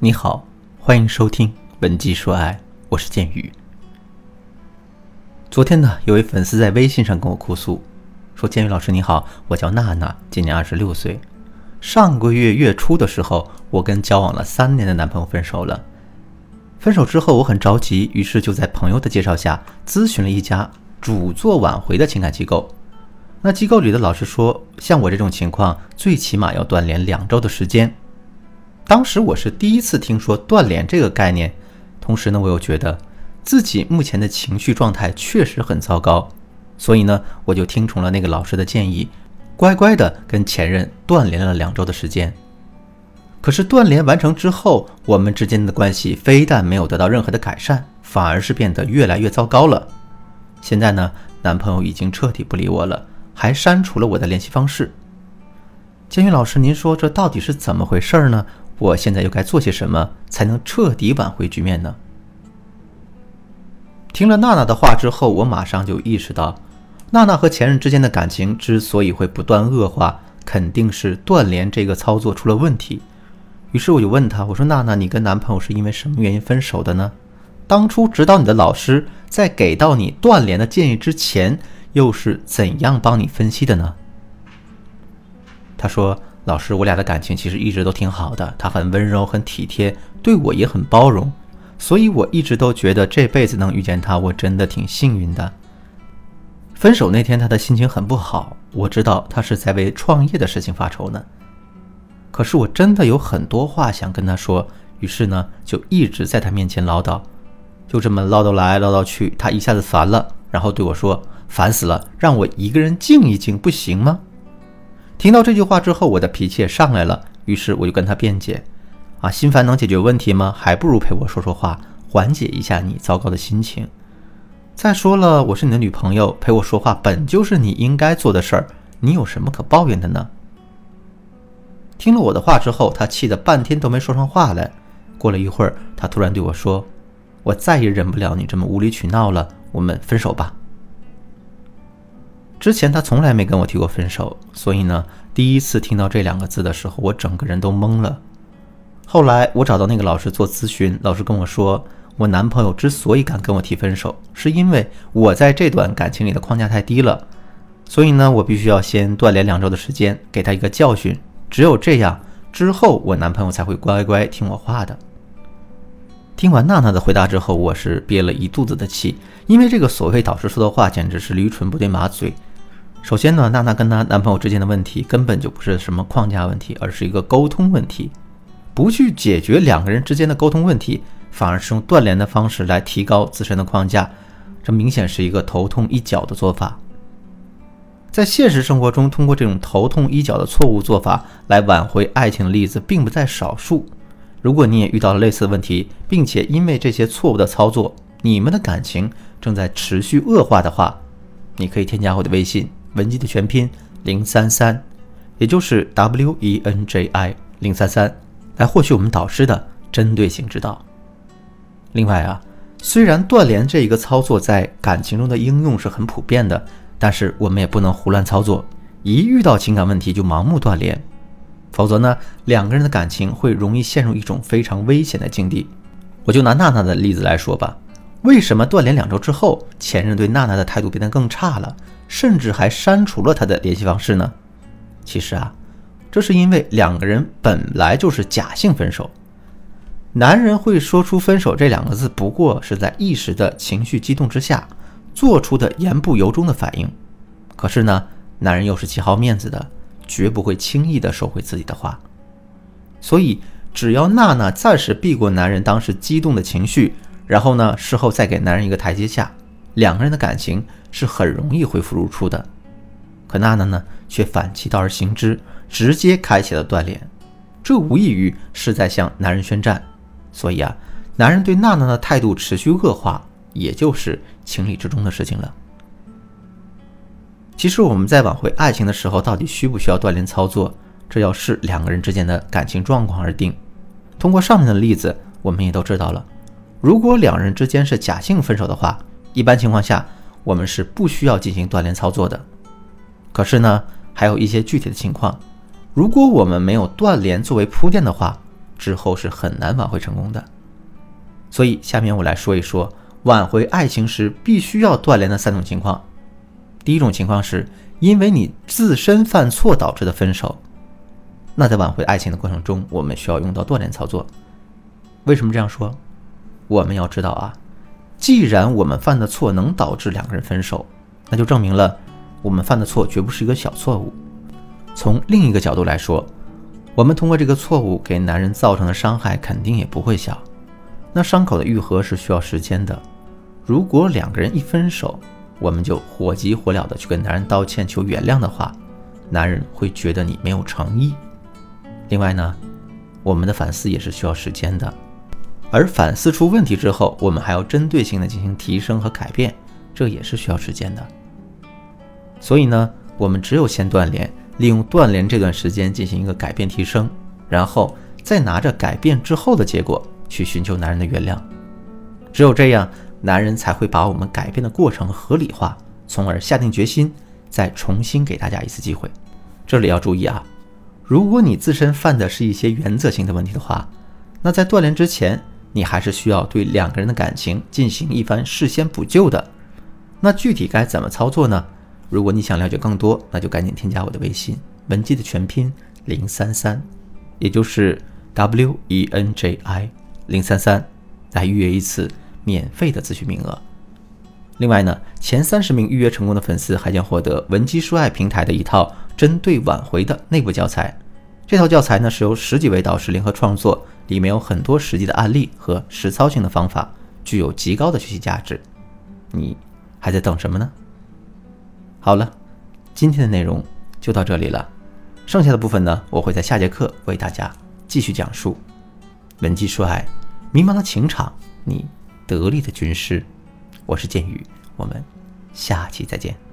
你好，欢迎收听《文姬说爱》，我是剑宇。昨天呢，有位粉丝在微信上跟我哭诉，说：“剑宇老师你好，我叫娜娜，今年二十六岁。上个月月初的时候，我跟交往了三年的男朋友分手了。分手之后，我很着急，于是就在朋友的介绍下咨询了一家主做挽回的情感机构。那机构里的老师说，像我这种情况，最起码要断联两周的时间。”当时我是第一次听说断联这个概念，同时呢，我又觉得自己目前的情绪状态确实很糟糕，所以呢，我就听从了那个老师的建议，乖乖的跟前任断联了两周的时间。可是断联完成之后，我们之间的关系非但没有得到任何的改善，反而是变得越来越糟糕了。现在呢，男朋友已经彻底不理我了，还删除了我的联系方式。监狱老师，您说这到底是怎么回事儿呢？我现在又该做些什么才能彻底挽回局面呢？听了娜娜的话之后，我马上就意识到，娜娜和前任之间的感情之所以会不断恶化，肯定是断联这个操作出了问题。于是我就问她：“我说娜娜，你跟男朋友是因为什么原因分手的呢？当初指导你的老师在给到你断联的建议之前，又是怎样帮你分析的呢？”她说。老师，我俩的感情其实一直都挺好的，他很温柔，很体贴，对我也很包容，所以我一直都觉得这辈子能遇见他，我真的挺幸运的。分手那天，他的心情很不好，我知道他是在为创业的事情发愁呢。可是我真的有很多话想跟他说，于是呢，就一直在他面前唠叨，就这么唠叨来唠叨去，他一下子烦了，然后对我说：“烦死了，让我一个人静一静，不行吗？”听到这句话之后，我的脾气也上来了。于是我就跟他辩解：“啊，心烦能解决问题吗？还不如陪我说说话，缓解一下你糟糕的心情。再说了，我是你的女朋友，陪我说话本就是你应该做的事儿，你有什么可抱怨的呢？”听了我的话之后，他气得半天都没说上话来。过了一会儿，他突然对我说：“我再也忍不了你这么无理取闹了，我们分手吧。”之前他从来没跟我提过分手，所以呢，第一次听到这两个字的时候，我整个人都懵了。后来我找到那个老师做咨询，老师跟我说，我男朋友之所以敢跟我提分手，是因为我在这段感情里的框架太低了，所以呢，我必须要先断联两周的时间，给他一个教训。只有这样之后，我男朋友才会乖乖听我话的。听完娜娜的回答之后，我是憋了一肚子的气，因为这个所谓导师说的话简直是驴唇不对马嘴。首先呢，娜娜跟她男朋友之间的问题根本就不是什么框架问题，而是一个沟通问题。不去解决两个人之间的沟通问题，反而是用断联的方式来提高自身的框架，这明显是一个头痛医脚的做法。在现实生活中，通过这种头痛医脚的错误做法来挽回爱情的例子并不在少数。如果你也遇到了类似的问题，并且因为这些错误的操作，你们的感情正在持续恶化的话，你可以添加我的微信。文姬的全拼零三三，也就是 W E N J I 零三三，来获取我们导师的针对性指导。另外啊，虽然断联这一个操作在感情中的应用是很普遍的，但是我们也不能胡乱操作，一遇到情感问题就盲目断联，否则呢，两个人的感情会容易陷入一种非常危险的境地。我就拿娜娜的例子来说吧，为什么断联两周之后，前任对娜娜的态度变得更差了？甚至还删除了他的联系方式呢。其实啊，这是因为两个人本来就是假性分手。男人会说出分手这两个字，不过是在一时的情绪激动之下做出的言不由衷的反应。可是呢，男人又是极好面子的，绝不会轻易的收回自己的话。所以，只要娜娜暂时避过男人当时激动的情绪，然后呢，事后再给男人一个台阶下。两个人的感情是很容易恢复如初的，可娜娜呢却反其道而行之，直接开启了断联，这无异于是在向男人宣战。所以啊，男人对娜娜的态度持续恶化，也就是情理之中的事情了。其实我们在挽回爱情的时候，到底需不需要断联操作，这要视两个人之间的感情状况而定。通过上面的例子，我们也都知道了，如果两人之间是假性分手的话。一般情况下，我们是不需要进行断联操作的。可是呢，还有一些具体的情况，如果我们没有断联作为铺垫的话，之后是很难挽回成功的。所以，下面我来说一说挽回爱情时必须要断联的三种情况。第一种情况是因为你自身犯错导致的分手，那在挽回爱情的过程中，我们需要用到断联操作。为什么这样说？我们要知道啊，既然我们犯的错能导致两个人分手，那就证明了我们犯的错绝不是一个小错误。从另一个角度来说，我们通过这个错误给男人造成的伤害肯定也不会小。那伤口的愈合是需要时间的。如果两个人一分手，我们就火急火燎的去跟男人道歉求原谅的话，男人会觉得你没有诚意。另外呢，我们的反思也是需要时间的。而反思出问题之后，我们还要针对性的进行提升和改变，这也是需要时间的。所以呢，我们只有先断联，利用断联这段时间进行一个改变提升，然后再拿着改变之后的结果去寻求男人的原谅。只有这样，男人才会把我们改变的过程合理化，从而下定决心再重新给大家一次机会。这里要注意啊，如果你自身犯的是一些原则性的问题的话，那在断联之前。你还是需要对两个人的感情进行一番事先补救的。那具体该怎么操作呢？如果你想了解更多，那就赶紧添加我的微信文姬的全拼零三三，也就是 W E N J I 零三三，来预约一次免费的咨询名额。另外呢，前三十名预约成功的粉丝还将获得文姬说爱平台的一套针对挽回的内部教材。这套教材呢是由十几位导师联合创作。里面有很多实际的案例和实操性的方法，具有极高的学习价值。你还在等什么呢？好了，今天的内容就到这里了，剩下的部分呢，我会在下节课为大家继续讲述。文姬说爱，迷茫的情场，你得力的军师。我是剑宇，我们下期再见。